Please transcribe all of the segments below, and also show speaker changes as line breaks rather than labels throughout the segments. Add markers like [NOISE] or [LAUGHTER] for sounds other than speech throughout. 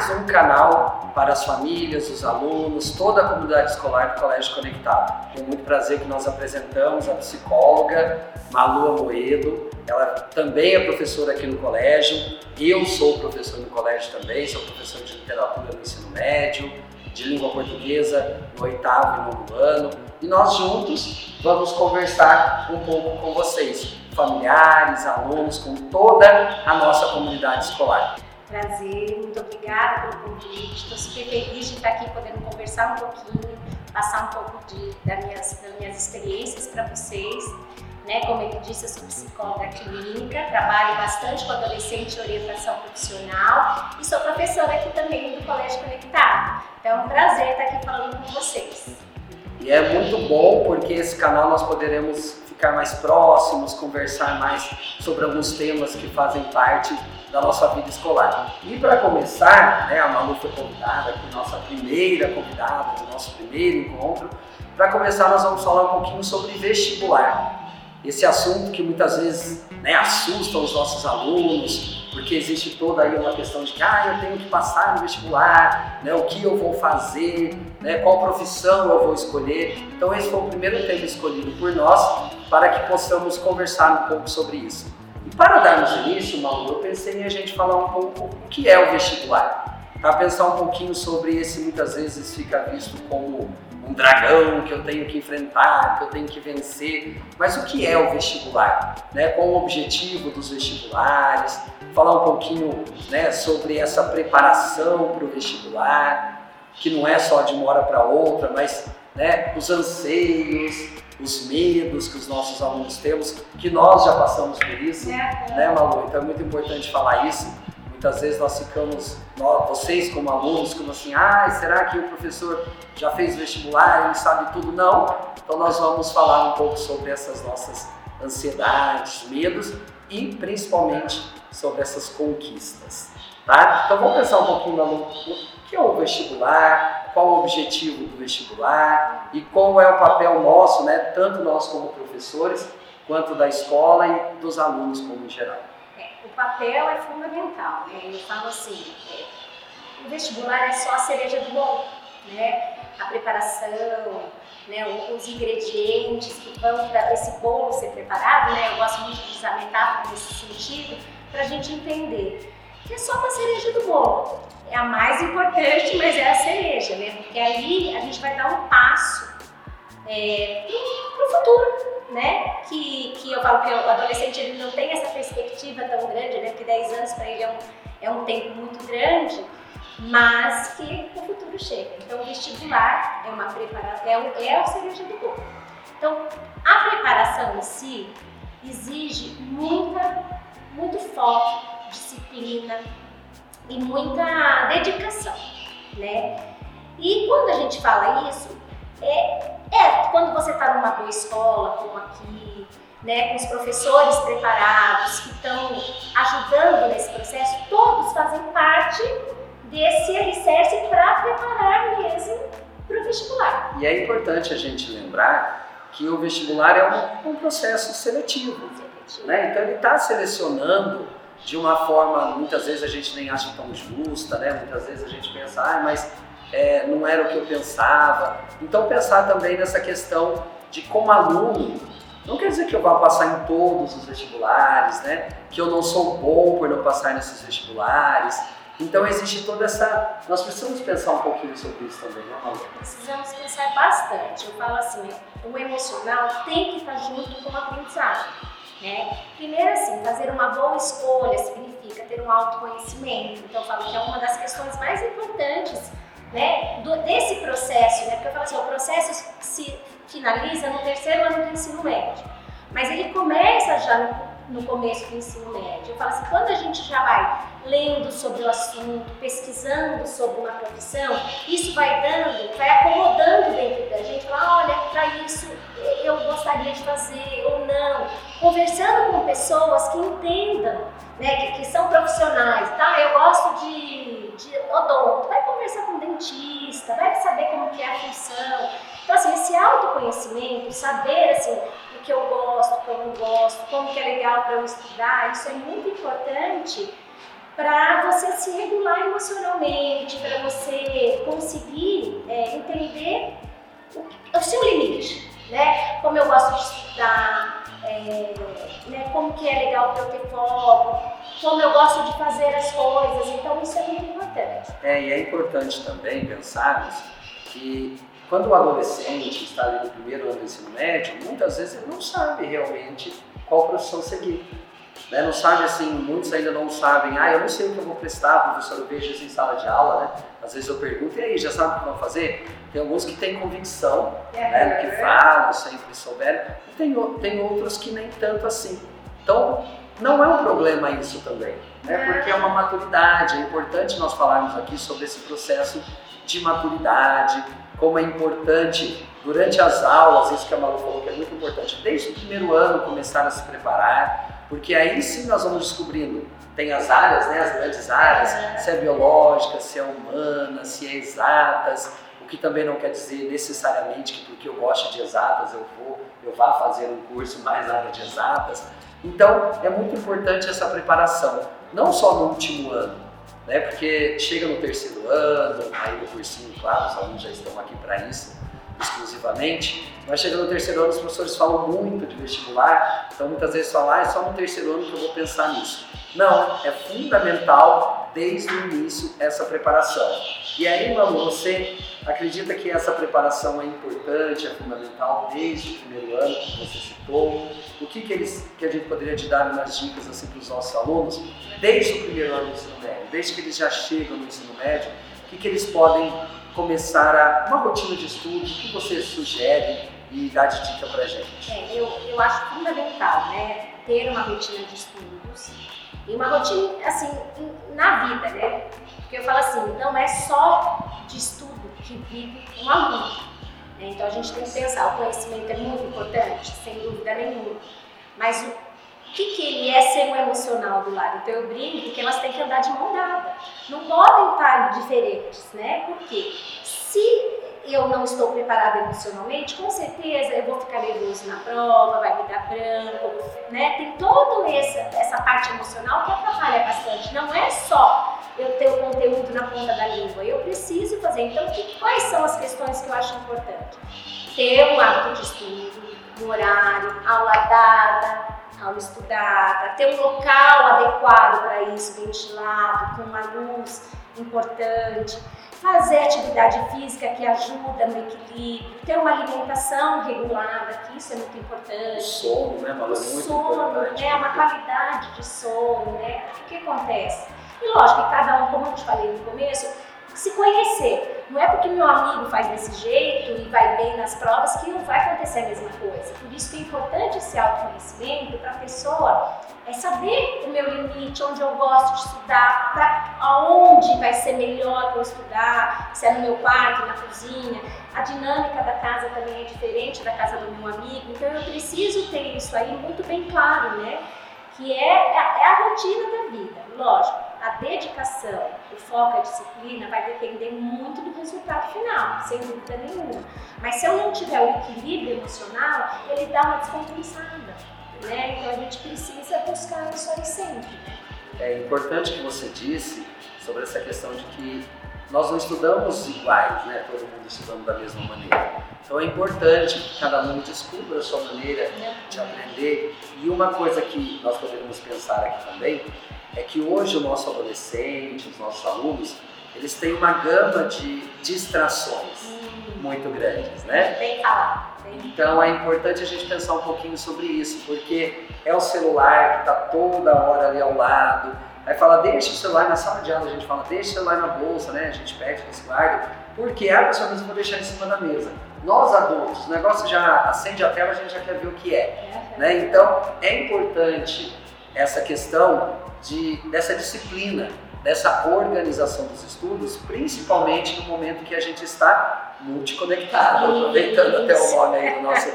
mais um canal para as famílias, os alunos, toda a comunidade escolar do Colégio Conectado. Com muito prazer que nós apresentamos a psicóloga Malu Amoedo. Ela também é professora aqui no colégio. Eu sou professor no colégio também, sou professor de literatura no ensino médio, de língua portuguesa no oitavo e nono ano. E nós juntos vamos conversar um pouco com vocês familiares, alunos, com toda a nossa comunidade escolar.
Prazer, muito obrigada pelo convite. Estou super feliz de estar aqui podendo conversar um pouquinho, passar um pouco de, das, minhas, das minhas experiências para vocês. Né, como ele disse, eu sou psicóloga clínica, trabalho bastante com adolescente em orientação profissional e sou professora aqui também do Colégio Conectado. Então é um prazer estar aqui falando com vocês.
E é muito bom porque esse canal nós poderemos ficar mais próximos, conversar mais sobre alguns temas que fazem parte da nossa vida escolar. E para começar, né, a Malu foi convidada aqui, nossa primeira convidada do nosso primeiro encontro. Para começar, nós vamos falar um pouquinho sobre vestibular. Esse assunto que muitas vezes né, assusta os nossos alunos, porque existe toda aí uma questão de que ah, eu tenho que passar no vestibular, né, o que eu vou fazer, né, qual profissão eu vou escolher. Então esse foi o primeiro tema escolhido por nós para que possamos conversar um pouco sobre isso. E para darmos início, Mauro, eu pensei em a gente falar um pouco o que é o vestibular. Para pensar um pouquinho sobre esse muitas vezes fica visto como um dragão que eu tenho que enfrentar, que eu tenho que vencer. Mas o que é o vestibular? Né? Qual o objetivo dos vestibulares? Falar um pouquinho né, sobre essa preparação para o vestibular, que não é só de uma hora para outra, mas né, os anseios, os medos que os nossos alunos temos, que nós já passamos por isso, é, é. né, Malu? Então é muito importante falar isso Muitas vezes nós ficamos, nós, vocês como alunos, como assim, ah, será que o professor já fez vestibular, ele sabe tudo? Não. Então nós vamos falar um pouco sobre essas nossas ansiedades, medos e principalmente sobre essas conquistas. Tá? Então vamos pensar um pouquinho no que é o vestibular, qual o objetivo do vestibular e qual é o papel nosso, né, tanto nós como professores, quanto da escola e dos alunos como em geral
o papel é fundamental. Né? Eu falo assim, é, o vestibular é só a cereja do bolo, né? A preparação, né? os ingredientes que vão para esse bolo ser preparado, né? Eu gosto muito de usar metáfora nesse sentido, para a gente entender que é só uma cereja do bolo. É a mais importante, mas é a cereja, né? Porque ali a gente vai dar um passo é, para o futuro, né? Que, que eu falo que o adolescente ele não tem essa perspectiva tão grande, né? Porque 10 anos para ele é um, é um tempo muito grande, mas que o futuro chega. Então, o vestibular é uma preparação, é, é a cereja do bolo. Então, a preparação em si exige muita, muito foco, disciplina e muita dedicação, né? E quando a gente fala isso, é, é quando você está numa boa escola, como aqui, né, com os professores preparados que estão ajudando nesse processo, todos fazem parte desse alicerce para preparar mesmo para o vestibular.
E é importante a gente lembrar que o vestibular é um, um processo seletivo. seletivo. Né? Então ele está selecionando de uma forma, muitas vezes a gente nem acha tão justa, né? muitas vezes a gente pensa, ah, mas é, não era o que eu pensava. Então pensar também nessa questão de como aluno, não quer dizer que eu vá passar em todos os vestibulares, né? Que eu não sou bom por não passar nesses vestibulares. Então existe toda essa. Nós precisamos pensar um pouquinho sobre isso também, né, Malu?
Precisamos pensar bastante. Eu falo assim, o emocional tem que estar junto com o aprendizado. Né? Primeiro, assim, fazer uma boa escolha significa ter um autoconhecimento. Então, eu falo que é uma das questões mais importantes né, do, desse processo, né, porque eu falo assim, o processo se finaliza no terceiro ano do ensino médio, mas ele começa já no, no começo do ensino médio. Eu falo assim, quando a gente já vai lendo sobre o assunto, pesquisando sobre uma profissão, isso vai dando, vai acomodando dentro da gente, falar, olha, para isso eu gostaria de fazer ou não, conversando com pessoas que entendam, né, que, que são profissionais, tá? Eu gosto de, de odonto, vai conversar com um dentista, vai saber como que é a função. Então, assim, esse autoconhecimento, saber, assim, o que eu gosto, o que eu não gosto, como que é legal para eu estudar, isso é muito importante para você se regular emocionalmente, para você conseguir é, entender o, o, seu limite, né? Como eu gosto de estudar, é, né? como que é legal para eu ter foco, como eu gosto de fazer as coisas, então isso é muito importante.
É, e é importante também pensarmos que quando o adolescente está ali no primeiro ano do ensino médio, muitas vezes ele não sabe realmente qual profissão seguir. Né? Não sabe assim, muitos ainda não sabem, ah, eu não sei o que eu vou prestar, professor, eu vejo isso em sala de aula, né? Às vezes eu pergunto, e aí, já sabe o que vão fazer? Tem alguns que têm convicção, é, né, que falam, sempre souberam, e tem, tem outros que nem tanto assim. Então, não é um problema isso também, né? Porque é uma maturidade, é importante nós falarmos aqui sobre esse processo de maturidade, como é importante durante as aulas, isso que a Malu falou que é muito importante, desde o primeiro ano começar a se preparar, porque aí sim nós vamos descobrindo, tem as áreas, né, as grandes áreas, se é biológica, se é humana, se é exatas, o que também não quer dizer necessariamente que porque eu gosto de exatas eu vou, eu vá fazer um curso mais na área de exatas. Então é muito importante essa preparação, não só no último ano, né? Porque chega no terceiro ano, aí no cursinho, claro, os alunos já estão aqui para isso exclusivamente, mas chega no terceiro ano, os professores falam muito de vestibular, então muitas vezes falam, ah, é só no terceiro ano que eu vou pensar nisso. Não, é fundamental desde o início essa preparação. E aí, Malu, você acredita que essa preparação é importante, é fundamental desde o primeiro ano que você citou? O que, que, eles, que a gente poderia te dar umas dicas assim, para os nossos alunos desde o primeiro ano do ensino médio, desde que eles já chegam no ensino médio, o que, que eles podem começar a uma rotina de estudo, o que você sugere e dá de dica para gente?
É, eu, eu acho fundamental, né, ter uma rotina de estudos e uma rotina, assim, na vida, né, porque eu falo assim, não é só de estudo que vive um aluno, né? então a gente tem que pensar, o conhecimento é muito importante, sem dúvida nenhuma, mas o que, que ele é ser um emocional do lado? Então eu brinco que elas têm que andar de mão dada. Não podem estar diferentes, né? Porque se eu não estou preparada emocionalmente, com certeza eu vou ficar nervoso na prova, vai me dar branco, né? Tem toda essa, essa parte emocional que atrapalha bastante. Não é só eu ter o conteúdo na ponta da língua, eu preciso fazer. Então, que, quais são as questões que eu acho importante? Ter um hábito de estudo, um horário, aula dada, aula estudada, ter um local adequado para isso, ventilado, com uma luz importante, fazer atividade física que ajuda no equilíbrio, ter uma alimentação regulada, que isso é muito importante. O
sono, né, Malu?
Muito sono. Né, uma qualidade de sono, né? O que acontece? E lógico que cada um, como eu te falei no começo, se conhecer. Não é porque meu amigo faz desse jeito e vai bem nas provas que não vai acontecer a mesma coisa. Por isso que é importante esse autoconhecimento para a pessoa é saber o meu limite, onde eu gosto de estudar, para aonde vai ser melhor para estudar, se é no meu quarto, na cozinha. A dinâmica da casa também é diferente da casa do meu amigo, então eu preciso ter isso aí muito bem claro, né? Que é, é a rotina da vida, lógico a dedicação, o foco, a disciplina vai depender muito do resultado final, sem dúvida nenhuma. Mas se eu não tiver o equilíbrio emocional, ele dá uma descompensada. Né? Então a gente precisa buscar isso aí sempre.
É importante que você disse sobre essa questão de que nós não estudamos iguais, né? todo mundo estudando da mesma maneira. Então é importante que cada aluno descubra a sua maneira de aprender. E uma coisa que nós poderíamos pensar aqui também é que hoje o nosso adolescente, os nossos alunos, eles têm uma gama de distrações hum. muito grandes, né?
Bem falado.
Então é importante a gente pensar um pouquinho sobre isso, porque é o celular que está toda hora ali ao lado. Aí fala, deixa o celular na sala de aula, a gente fala, deixa o celular na bolsa, né? A gente pede que se guarde, porque a pessoa mesmo vai deixar em cima da mesa. Nós adultos, o negócio já acende a tela, a gente já quer ver o que é. é. Né? Então é importante essa questão de, dessa disciplina, dessa organização dos estudos, principalmente no momento que a gente está multiconectado, aproveitando até o nome aí do nosso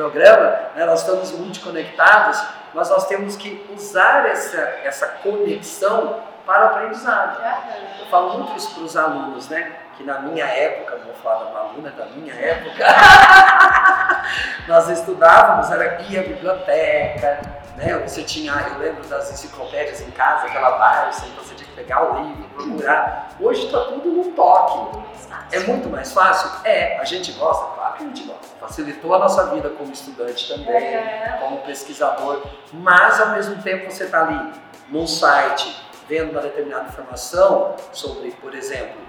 programa, né, nós estamos multiconectados, mas nós temos que usar essa, essa conexão para o aprendizado. Eu falo muito isso para os alunos, né? Que na minha época, vou falar da aluna da minha época, [LAUGHS] nós estudávamos, era ia à biblioteca, né? Você tinha, eu lembro das enciclopédias em casa, aquela Barça, então você tinha que pegar o livro, procurar. Hoje está tudo no toque. É muito mais fácil? É, a gente gosta, claro que a gente gosta. Facilitou a nossa vida como estudante também, é. como pesquisador, mas ao mesmo tempo você está ali num site vendo uma determinada informação sobre, por exemplo,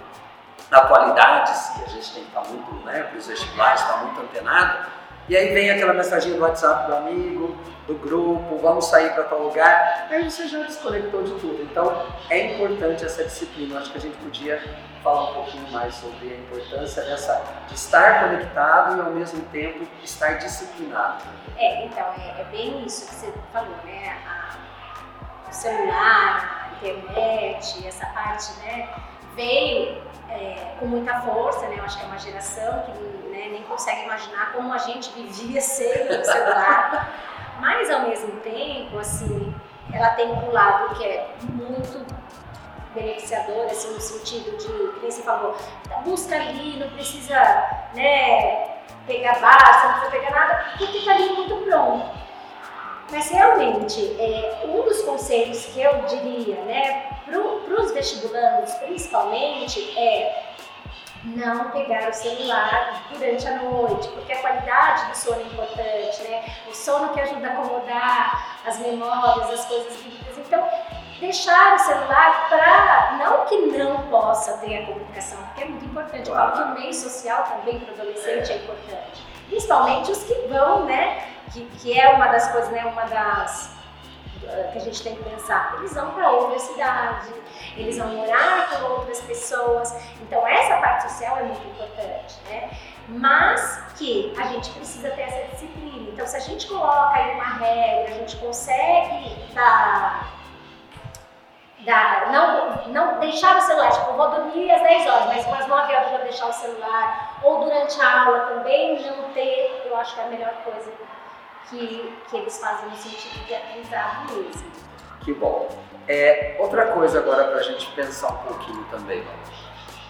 atualidades, e a gente tem que estar muito, né, para os vestibulares, estar muito antenado, e aí vem aquela mensagem do WhatsApp do amigo, do grupo, vamos sair para tal lugar, aí você já desconectou de tudo. Então é importante essa disciplina. Acho que a gente podia falar um pouquinho mais sobre a importância dessa de estar conectado e ao mesmo tempo estar disciplinado.
É, então é, é bem isso que você falou, né? A, o celular, a internet, essa parte, né? Veio é, com muita força, né? Eu acho que é uma geração que né, nem consegue imaginar como a gente vivia [LAUGHS] sem o celular. Mas ao mesmo tempo, assim, ela tem um lado que é muito beneficiador, assim, no sentido de, como você falou, busca ali, não precisa, né, pegar base, não precisa pegar nada, porque está ali muito pronto. Mas realmente, é, um dos conselhos que eu diria, né, para os vestibulandos principalmente, é não pegar o celular durante a noite, porque a qualidade do sono é importante, né? O sono que ajuda a acomodar as memórias, as coisas vividas. Então, deixar o celular para não que não possa ter a comunicação, porque é muito importante. Eu falo que o meio social também para o adolescente é importante, principalmente os que vão, né? Que, que é uma das coisas, né? Uma das que a gente tem que pensar. Eles vão para outra cidade, eles vão morar com outras pessoas. Então, essa parte social é muito importante, né? Mas que a gente precisa ter essa disciplina. Então, se a gente coloca aí uma regra, a gente consegue dar. dar não, não deixar o celular, tipo, vou dormir às 10 horas, mas umas 9 horas vou deixar o celular, ou durante a aula também não ter, eu acho que é a melhor coisa que, que eles fazem no sentido de aprendizado mesmo.
Que bom. É, outra coisa agora para a gente pensar um pouquinho também.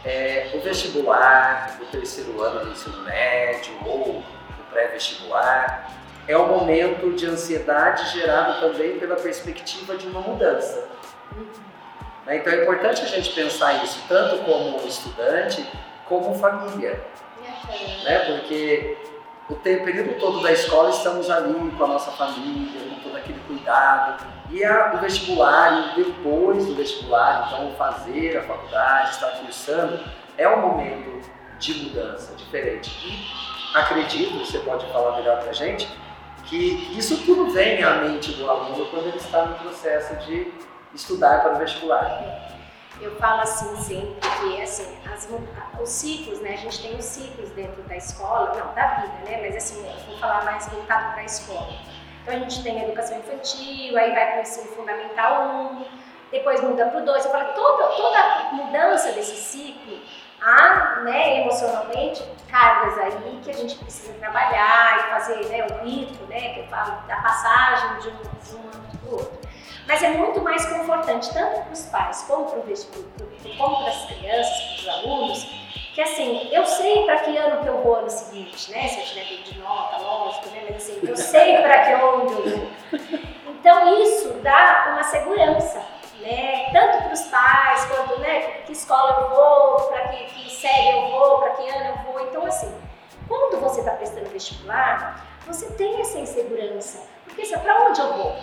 É, o vestibular, o terceiro ano do ensino médio ou o pré-vestibular é um momento de ansiedade gerado também pela perspectiva de uma mudança. Uhum. Então é importante a gente pensar isso tanto como estudante como família. Uhum. Né? Porque o período todo da escola estamos ali com a nossa família, com todo aquele cuidado. E a, o vestibular, depois do vestibular, então fazer a faculdade, estar cursando, é um momento de mudança diferente. E acredito, você pode falar melhor para a gente, que isso tudo vem à mente do aluno quando ele está no processo de estudar para o vestibular.
Eu falo assim sempre que assim, as, os ciclos, né? A gente tem os ciclos dentro da escola, não, da vida, né? Mas assim, vou falar mais voltado para a escola. Então a gente tem a educação infantil, aí vai para o ensino fundamental 1, depois muda para o 2. Eu falo toda, toda mudança desse ciclo há, né, emocionalmente, cargas aí que a gente precisa trabalhar e fazer né, o rito, né? Que eu falo da passagem de um, de um para o outro. Mas é muito mais confortante, tanto para os pais como para as crianças, para os alunos, que assim, eu sei para que ano que eu vou no seguinte, né? Se eu tiver bem de nota, lógico, né? Mas assim, eu sei para que onde eu vou. Então isso dá uma segurança, né? Tanto para os pais, quanto, né? Que escola eu vou, para que, que série eu vou, para que ano eu vou. Então assim, quando você está prestando vestibular, você tem essa insegurança. Porque assim, para onde eu vou?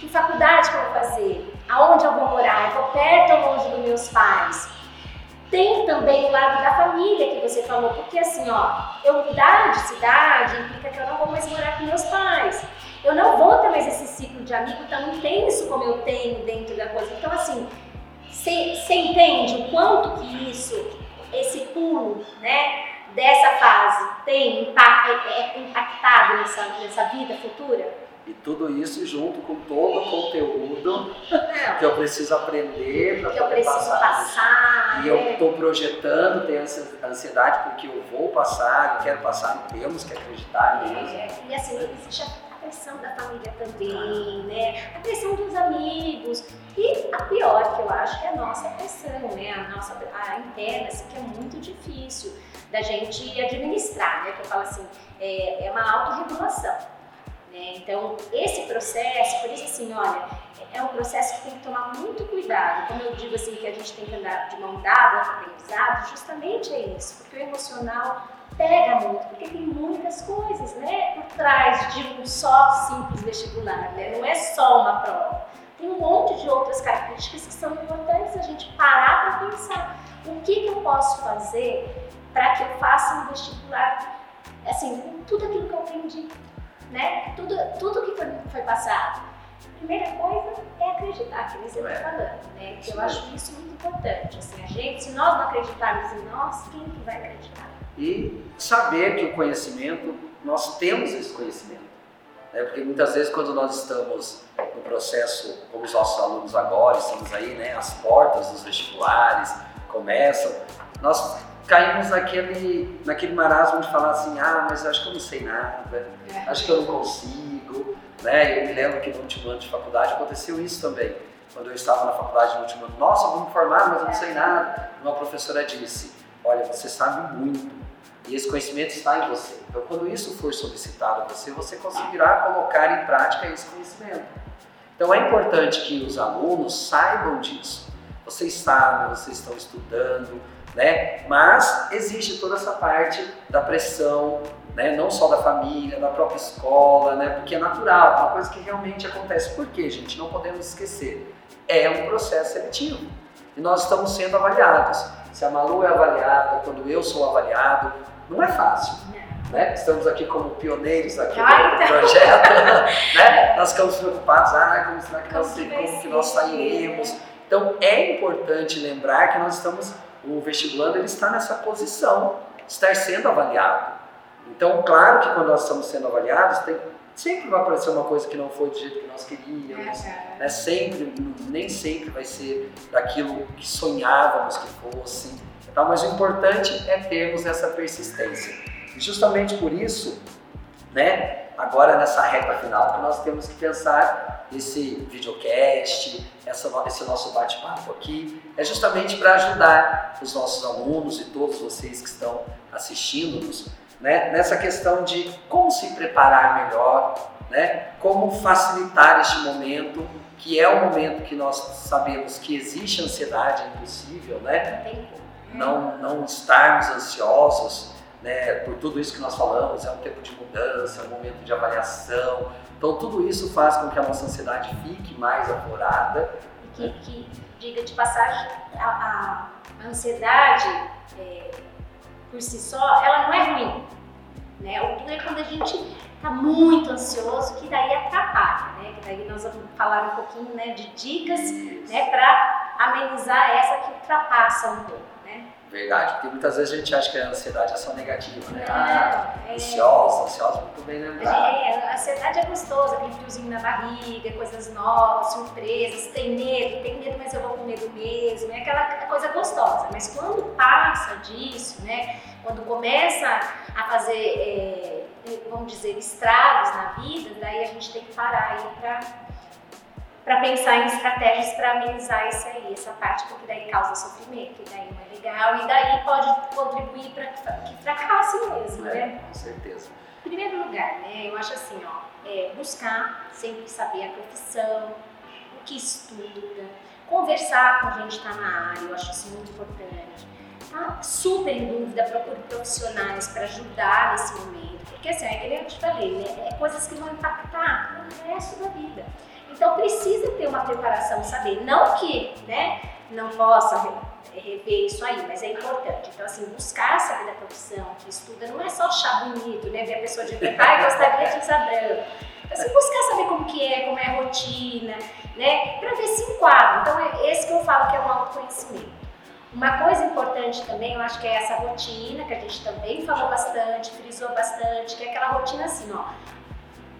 Que faculdade que eu vou fazer? Aonde eu vou morar? Eu vou perto ou longe dos meus pais? Tem também o lado da família que você falou, porque assim, ó, eu mudar de cidade implica que eu não vou mais morar com meus pais. Eu não vou ter mais esse ciclo de amigo tão intenso como eu tenho dentro da coisa. Então, assim, você entende o quanto que isso, esse pulo, né, dessa fase tem é, é impactado nessa, nessa vida futura?
E tudo isso junto com todo o conteúdo que eu preciso aprender para
poder passar. passar.
E eu estou projetando, tenho ansiedade porque eu vou passar, eu quero passar, temos que acreditar
nisso. É, e assim, existe a pressão da família também, né? A pressão dos amigos. E a pior que eu acho que é a nossa pressão, né? A nossa a interna, assim, que é muito difícil da gente administrar, né? Que eu falo assim, é, é uma autorregulação. Né? Então, esse processo, por isso assim, olha, é um processo que tem que tomar muito cuidado. Como eu digo assim, que a gente tem que andar de mão dada no aprendizado, justamente é isso, porque o emocional pega muito, porque tem muitas coisas, né, por trás de um só simples vestibular, né? Não é só uma prova. Tem um monte de outras características que são importantes a gente parar para pensar. O que, que eu posso fazer para que eu faça um vestibular, assim, com tudo aquilo que eu aprendi, né? Tudo, tudo que foi, foi passado. Primeira coisa é acreditar, que você está é. falando, né? Que eu acho isso muito importante. Assim, a gente, se nós não acreditarmos em nós, quem que vai acreditar?
E saber que o conhecimento, nós temos esse conhecimento. Né? Porque muitas vezes quando nós estamos no processo, como os nossos alunos agora, estamos aí, né? As portas dos vestibulares começam, nós caímos naquele, naquele marasmo de falar assim, ah, mas acho que eu não sei nada, é. acho que eu não consigo, né? Eu me lembro que no último ano de faculdade aconteceu isso também. Quando eu estava na faculdade no último ano, nossa, vou me formar, mas eu não sei nada. Uma professora disse, olha, você sabe muito e esse conhecimento está em você. Então, quando isso for solicitado a você, você conseguirá colocar em prática esse conhecimento. Então, é importante que os alunos saibam disso. Vocês sabem, vocês estão estudando, né? Mas existe toda essa parte da pressão, né? Não só da família, da própria escola, né? Porque é natural, é uma coisa que realmente acontece. Por quê, gente? Não podemos esquecer. É um processo seletivo e nós estamos sendo avaliados. Se a Malu é avaliada, quando eu sou avaliado, não é fácil. Né? Estamos aqui como pioneiros aqui ah, do então. projeto, [LAUGHS] né? Nós ficamos preocupados, ah, como será que nós, como que nós sairemos? Então é importante lembrar que nós estamos o vestibulando ele está nessa posição estar sendo avaliado. Então, claro que quando nós estamos sendo avaliados, tem, sempre vai aparecer uma coisa que não foi do jeito que nós queríamos, é, né? sempre, nem sempre vai ser daquilo que sonhávamos que fosse. Tá? Mas o importante é termos essa persistência. E justamente por isso, né, agora nessa reta final, que nós temos que pensar esse videocast, essa, esse nosso bate-papo aqui, é justamente para ajudar os nossos alunos e todos vocês que estão assistindo-nos né, nessa questão de como se preparar melhor, né, como facilitar este momento, que é o momento que nós sabemos que existe ansiedade, é impossível, né? Não, não estarmos ansiosos, né, por tudo isso que nós falamos, é um tempo de mudança, é um momento de avaliação. Então, tudo isso faz com que a nossa ansiedade fique mais aflorada.
E que, que diga de passagem, a, a ansiedade, é, por si só, ela não é ruim. Né? O ruim é quando a gente está muito ansioso, que daí atrapalha. Né? Que daí nós vamos falar um pouquinho né, de dicas né, para amenizar essa que ultrapassa um pouco.
Verdade, porque muitas vezes a gente acha que a ansiedade é só negativa, né? Ah, é, ansiosa, ansiosa, muito bem lembrado.
É, a ansiedade é gostosa, aquele friozinho na barriga, coisas novas, surpresas, tem medo, tem medo, mas eu vou com medo mesmo, é aquela coisa gostosa. Mas quando passa disso, né? Quando começa a fazer, é, vamos dizer, estragos na vida, daí a gente tem que parar aí para para pensar em estratégias para amenizar isso aí, essa parte, porque daí causa sofrimento, e daí não é legal, e daí pode contribuir para que fracasse mesmo,
é,
né?
Com certeza.
Em primeiro lugar, né, eu acho assim, ó, é buscar sempre saber a profissão, o que estuda, conversar com quem está na área, eu acho isso muito importante. Tá super em dúvida, procure profissionais para ajudar nesse momento, porque assim, é que eu te falei, né, é coisas que vão impactar no resto da vida. Então precisa ter uma preparação, saber. Não que né, não possa rever isso aí, mas é importante. Então, assim, buscar saber da profissão, que estuda, não é só achar bonito, né? Ver a pessoa de ah, gostaria de usar branco. Então, assim, buscar saber como que é, como é a rotina, né? Para ver se enquadra. Então, é esse que eu falo que é um autoconhecimento. Uma coisa importante também, eu acho que é essa rotina, que a gente também falou bastante, frisou bastante, que é aquela rotina assim, ó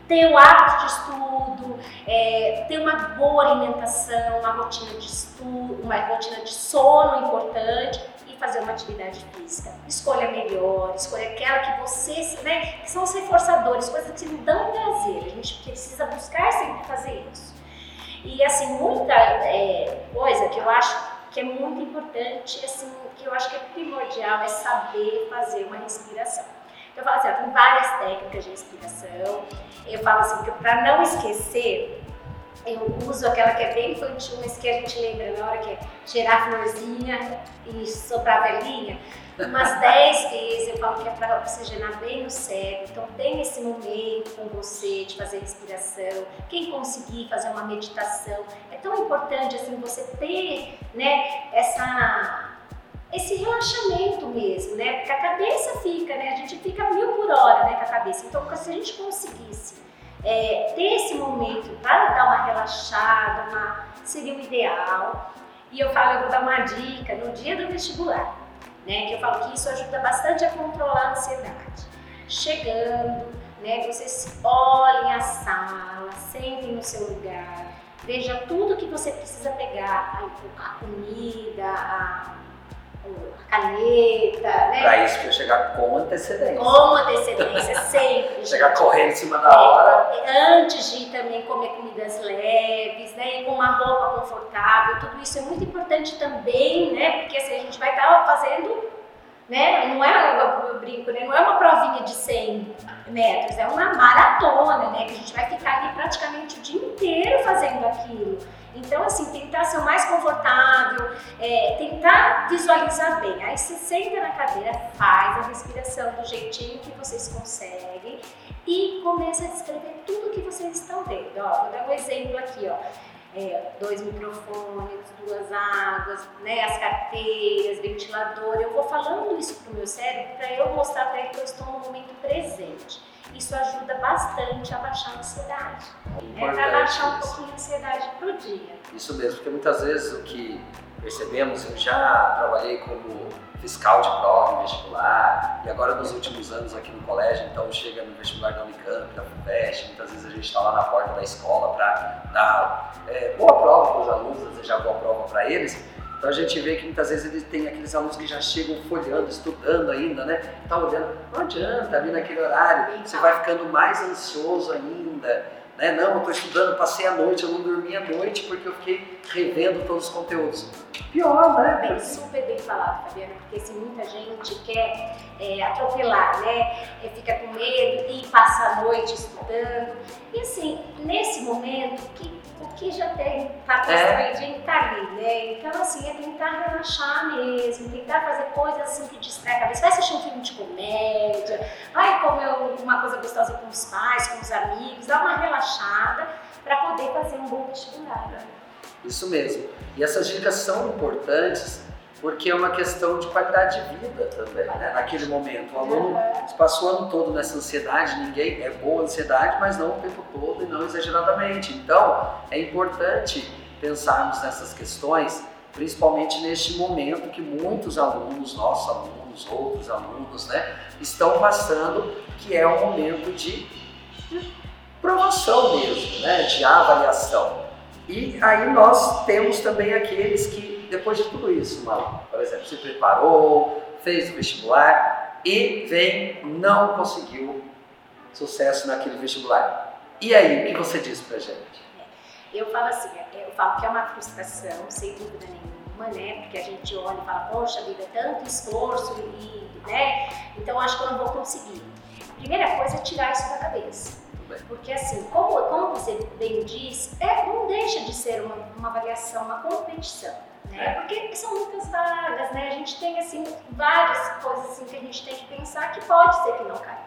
ter o hábito de estudo, é, ter uma boa alimentação, uma rotina de estudo, uma rotina de sono importante e fazer uma atividade física. Escolha melhor, escolha aquela que você, né, que são os reforçadores, coisas que te dão prazer. A gente precisa buscar sempre fazer isso. E assim, muita é, coisa que eu acho que é muito importante, assim, que eu acho que é primordial, é saber fazer uma respiração. Então eu falo assim, ó, tem várias técnicas de respiração. Eu falo assim, que para não esquecer, eu uso aquela que é bem infantil, mas que a gente lembra na hora que é cheirar florzinha e soprar velhinha. Umas [LAUGHS] 10 vezes eu falo que é para oxigenar bem o cérebro. Então tem esse momento com você de fazer respiração. Quem conseguir fazer uma meditação, é tão importante assim você ter, né, essa esse relaxamento mesmo, né? Porque a cabeça fica, né? A gente fica mil por hora, né, com a cabeça. Então, se a gente conseguisse é, ter esse momento para dar uma relaxada, uma, seria o ideal. E eu falo, eu vou dar uma dica no dia do vestibular, né? Que eu falo que isso ajuda bastante a controlar a ansiedade. Chegando, né? Vocês olhem a sala, sentem no seu lugar, veja tudo que você precisa pegar, a, a comida, a a caneta, né?
Para isso que eu chegar com antecedência.
Com antecedência, [LAUGHS] sempre.
chegar correndo em cima da hora.
É, antes de também comer comidas leves, né? E com uma roupa confortável, tudo isso é muito importante também, né? Porque assim, a gente vai estar fazendo, né? Não é, eu brinco, né? Não é uma provinha de 100 metros, é uma maratona, né? Que a gente vai ficar ali praticamente o dia inteiro fazendo aquilo. Então, assim, tentar ser o mais confortável, é, tentar visualizar bem. Aí você senta na cadeira, faz a respiração do jeitinho que vocês conseguem e começa a descrever tudo que vocês estão vendo. Ó, vou dar um exemplo aqui, ó. É, dois microfones, duas águas, né, as carteiras, ventilador. Eu vou falando isso para o meu cérebro para eu mostrar para ele que eu estou no momento presente isso ajuda bastante a baixar a ansiedade. É para baixar um pouquinho a ansiedade pro dia.
Isso mesmo, porque muitas vezes o que percebemos, eu já trabalhei como fiscal de prova em vestibular e agora nos últimos anos aqui no colégio, então chega no vestibular da Unicamp, da FUVEST, muitas vezes a gente está lá na porta da escola para dar é, boa prova para os alunos, desejar boa prova para eles então a gente vê que muitas vezes ele tem aqueles alunos que já chegam folhando, estudando ainda, né? Tá olhando, não adianta ali naquele horário, você vai ficando mais ansioso ainda, né? Não, eu estou estudando, passei a noite, eu não dormi a noite porque eu fiquei revendo todos os conteúdos. Pior, né?
Bem, super bem falado, Fabiana, porque assim, muita gente quer é, atropelar, né? E fica com medo e passa a noite estudando. E assim, nesse momento, que o que já tem, tá construidinho, é. tá ali, né? Então, assim, é tentar relaxar mesmo, tentar fazer coisas assim que distrai a cabeça. Vai assistir um filme de comédia, vai comer uma coisa gostosa com os pais, com os amigos, dá uma relaxada para poder fazer um bom vestibular.
Isso mesmo. E essas dicas são importantes porque é uma questão de qualidade de vida também, né? naquele momento. O aluno passou o ano todo nessa ansiedade, ninguém é boa ansiedade, mas não o tempo todo e não exageradamente. Então, é importante pensarmos nessas questões, principalmente neste momento que muitos alunos, nossos alunos, outros alunos, né, estão passando, que é um momento de, de promoção mesmo, né, de avaliação. E aí nós temos também aqueles que depois de tudo isso, por exemplo, se preparou, fez o vestibular e vem, não conseguiu sucesso naquele vestibular. E aí, o que você diz pra gente?
Eu falo assim, eu falo que é uma frustração, sem dúvida nenhuma, né? Porque a gente olha e fala, poxa vida, tanto esforço e, né? Então acho que eu não vou conseguir. Primeira coisa é tirar isso da cabeça. Porque assim, como, como você bem diz, é, não deixa de ser uma, uma avaliação, uma competição né? Porque são muitas vagas, né? A gente tem assim várias coisas assim que a gente tem que pensar que pode ser que não caia.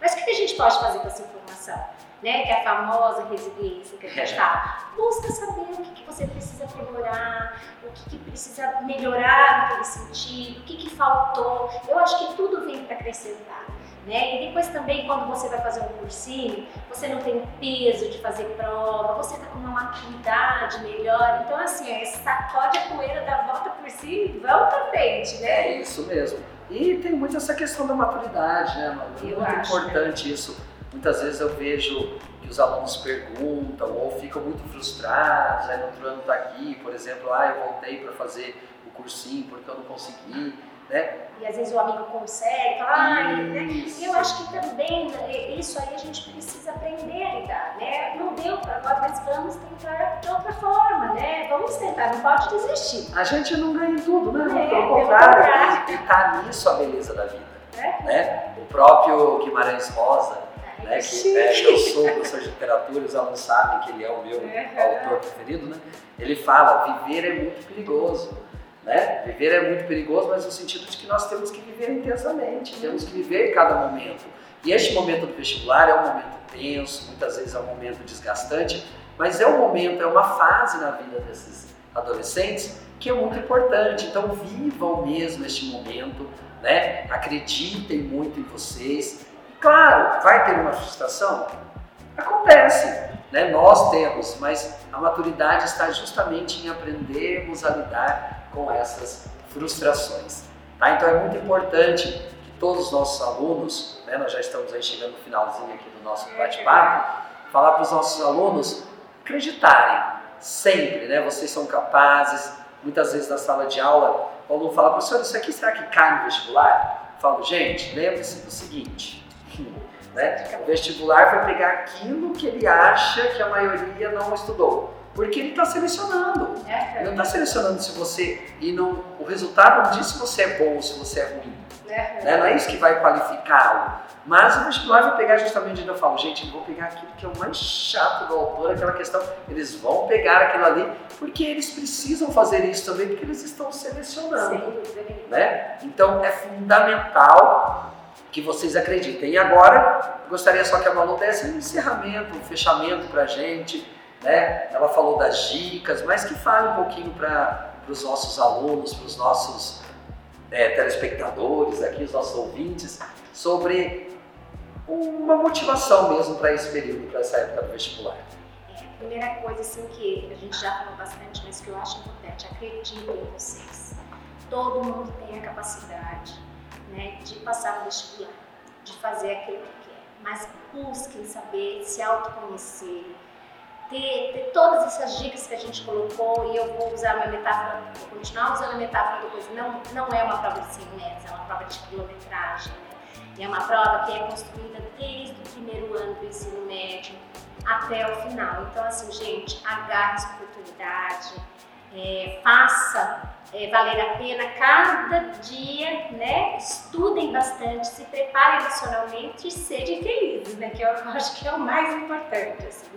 Mas o que a gente pode fazer com essa informação? Né? Que é a famosa resiliência que a gente fala. Busca saber o que, que você precisa aprimorar, o que, que precisa melhorar naquele sentido, o que, que faltou. Eu acho que tudo vem para acrescentar. Né? E depois também, quando você vai fazer um cursinho, você não tem peso de fazer prova, você está com uma maturidade melhor. Então, assim, é, sacode a poeira, da volta por si e vamos para frente, né?
É isso mesmo. E tem muito essa questão da maturidade, né, Manu? É muito acho, importante né? isso. muitas vezes eu vejo que os alunos perguntam ou ficam muito frustrados, aí no outro ano está aqui, por exemplo, ah, eu voltei para fazer o cursinho porque eu não consegui, né?
E às vezes o amigo consegue, fala, ah, né? eu acho que também né, isso aí a gente precisa aprender a lidar, né? Não deu para agora, mas vamos tentar de outra forma, né? Vamos tentar, não pode desistir.
A gente não ganha tudo, né? É, Pelo contrário, e tá nisso a beleza da vida, é. né? O próprio Guimarães Rosa, né, que é, eu sou professor de literatura, os alunos sabem que ele é o meu autor preferido, né? Ele fala, viver é muito perigoso. Né? Viver é muito perigoso, mas no sentido de que nós temos que viver intensamente, temos que viver cada momento. E este momento do vestibular é um momento tenso, muitas vezes é um momento desgastante, mas é um momento, é uma fase na vida desses adolescentes que é muito importante. Então vivam mesmo este momento, né? acreditem muito em vocês, Claro, vai ter uma frustração? Acontece, né? nós temos, mas a maturidade está justamente em aprendermos a lidar com essas frustrações. Tá? Então é muito importante que todos os nossos alunos, né? nós já estamos aí chegando no finalzinho aqui do nosso bate-papo, falar para os nossos alunos acreditarem sempre, né? vocês são capazes, muitas vezes na sala de aula, o aluno fala, professor, isso aqui será que cai no vestibular? Eu falo, gente, lembre-se do seguinte, [LAUGHS] né? O vestibular vai pegar aquilo que ele acha que a maioria não estudou. Porque ele está selecionando. Ele não está selecionando se você. E não, o resultado não diz se você é bom ou se você é ruim. É, né? Não é isso que vai qualificá-lo. Mas o vestibular vai pegar justamente onde eu falo, gente, eu vou pegar aquilo que é o mais chato do autor, aquela questão. Eles vão pegar aquilo ali, porque eles precisam fazer isso também, porque eles estão selecionando. Sim, né? Então é fundamental que vocês acreditem. E agora, gostaria só que a Malu desse um encerramento, um fechamento para a gente. Né? Ela falou das dicas, mas que fale um pouquinho para os nossos alunos, para os nossos é, telespectadores aqui, os nossos ouvintes, sobre uma motivação mesmo para esse período, para essa época do vestibular.
É, a primeira coisa assim que a gente já falou bastante, mas que eu acho importante, acreditem em vocês. Todo mundo tem a capacidade né, de passar no vestibular, de fazer aquilo que quer. Mas busquem saber, se autoconhecer, ter, ter todas essas dicas que a gente colocou, e eu vou usar uma metáfora, vou continuar usando a metáfora do coisa, não, não é uma prova de 100 metros, é uma prova de quilometragem, né? E é uma prova que é construída desde o primeiro ano do ensino médio até o final. Então, assim, gente, agarre essa oportunidade, é, faça é, valer a pena cada dia, né? Estudem bastante, se preparem emocionalmente e sejam felizes, né? Que eu [LAUGHS] acho que é o mais importante, assim,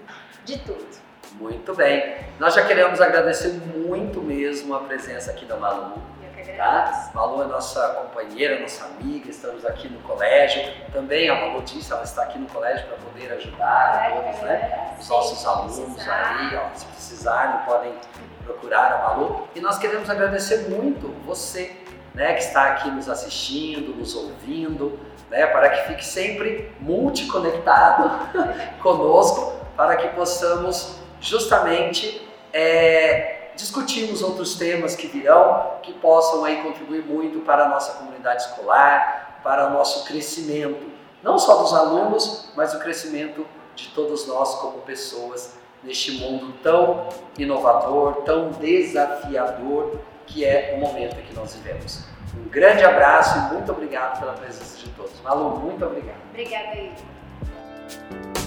de tudo.
Muito bem. Nós já queremos agradecer muito mesmo a presença aqui da Malu.
Eu que Tá?
Malu é nossa companheira, nossa amiga, estamos aqui no colégio. Também a Malu disse, ela está aqui no colégio para poder ajudar é, todos, né? Os nossos alunos aí, ó, se precisarem, podem procurar a Malu. E nós queremos agradecer muito você, né, que está aqui nos assistindo, nos ouvindo, né, para que fique sempre multiconectado [LAUGHS] conosco, para que possamos justamente é, discutir os outros temas que virão, que possam aí contribuir muito para a nossa comunidade escolar, para o nosso crescimento, não só dos alunos, mas o crescimento de todos nós como pessoas neste mundo tão inovador, tão desafiador que é o momento que nós vivemos. Um grande abraço e muito obrigado pela presença de todos. Malu, muito obrigado.
Obrigada, Igor.